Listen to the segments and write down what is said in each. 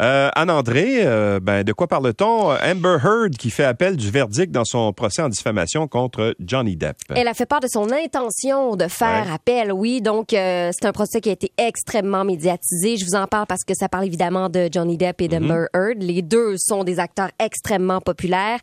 Euh, Anne-André, euh, ben, de quoi parle-t-on? Amber Heard qui fait appel du verdict dans son procès en diffamation contre Johnny Depp. Elle a fait part de son intention de faire Ouais. appel, oui. Donc, euh, c'est un procès qui a été extrêmement médiatisé. Je vous en parle parce que ça parle évidemment de Johnny Depp et d'Amber Heard. Les deux sont des acteurs extrêmement populaires.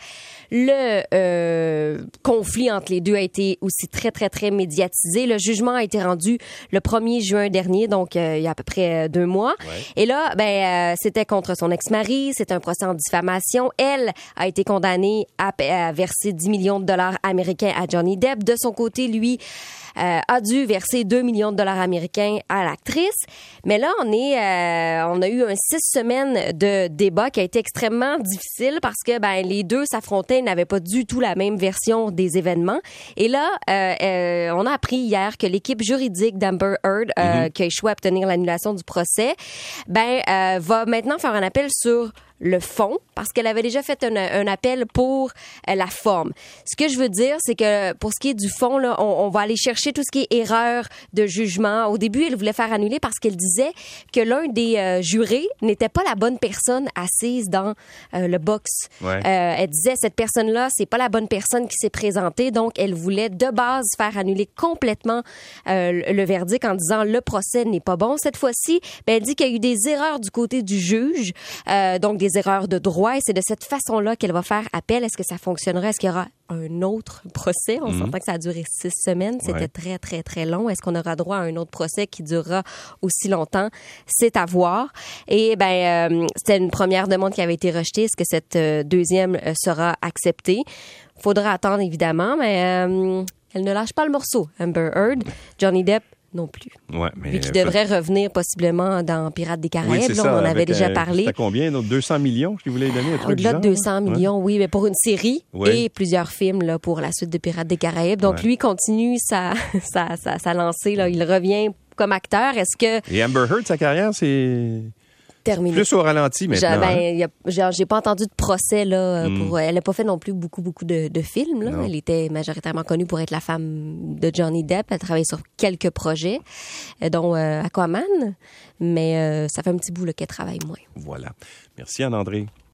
Le euh, conflit entre les deux a été aussi très, très, très médiatisé. Le jugement a été rendu le 1er juin dernier, donc euh, il y a à peu près euh, deux mois. Et là, ben, euh, c'était contre son ex-mari. C'est un procès en diffamation. Elle a été condamnée à, à verser 10 millions de dollars américains à Johnny Depp. De son côté, lui, euh, a dû verser 2 millions de dollars américains à l'actrice. Mais là, on est, euh, on a eu un six semaines de débat qui a été extrêmement difficile parce que ben les deux s'affrontaient, ils n'avaient pas du tout la même version des événements. Et là, euh, euh, on a appris hier que l'équipe juridique d'Amber Heard, euh, qui a échoué à obtenir l'annulation du procès, ben va maintenant faire un appel sur le fond parce qu'elle avait déjà fait un, un appel pour euh, la forme. Ce que je veux dire, c'est que pour ce qui est du fond, là, on, on va aller chercher tout ce qui est erreur de jugement. Au début, elle voulait faire annuler parce qu'elle disait que l'un des euh, jurés n'était pas la bonne personne assise dans euh, le box. Ouais. Elle disait cette personne-là, c'est pas la bonne personne qui s'est présentée, donc elle voulait de base faire annuler complètement le- verdict en disant le procès n'est pas bon. Cette fois-ci, ben, elle dit qu'il y a eu des erreurs du côté du juge, donc des erreurs de droit, et c'est de cette façon-là qu'elle va faire appel. Est-ce que ça fonctionnerait? Est-ce qu'il y aura un autre procès? On s'entend que ça a duré six semaines, c'était Ouais. très très très long. Est-ce qu'on aura droit à un autre procès qui durera aussi longtemps? C'est à voir. Et ben, euh, c'était une première demande qui avait été rejetée. Est-ce que cette euh, deuxième euh, sera acceptée? Faudra attendre évidemment, mais elle ne lâche pas le morceau. Amber Heard, Johnny Depp non plus. Ouais, mais Lui qui euh, devrait revenir possiblement dans Pirates des oui, Caraïbes, là, on en avait déjà euh, parlé. C'était combien? donc 200 millions qu'il voulait donner? un truc Au-delà de genre? 200 Ouais. millions, oui, mais pour une série et plusieurs films là, pour la suite de Pirates des Caraïbes. Donc lui continue sa, sa, sa, sa lancée. Là. Il revient comme acteur. Est-ce que Et Amber Heard, sa carrière, c'est terminé? plus au ralenti J'ai maintenant. hein? ben, genre, j'ai pas entendu de procès là. euh, Mm. Pour, elle n'a pas fait non plus beaucoup beaucoup de, de films. Là. Elle était majoritairement connue pour être la femme de Johnny Depp. Elle travaille sur quelques projets, euh, dont euh, Aquaman, mais euh, ça fait un petit bout là, qu'elle travaille moins. Voilà. Merci, Anne-André.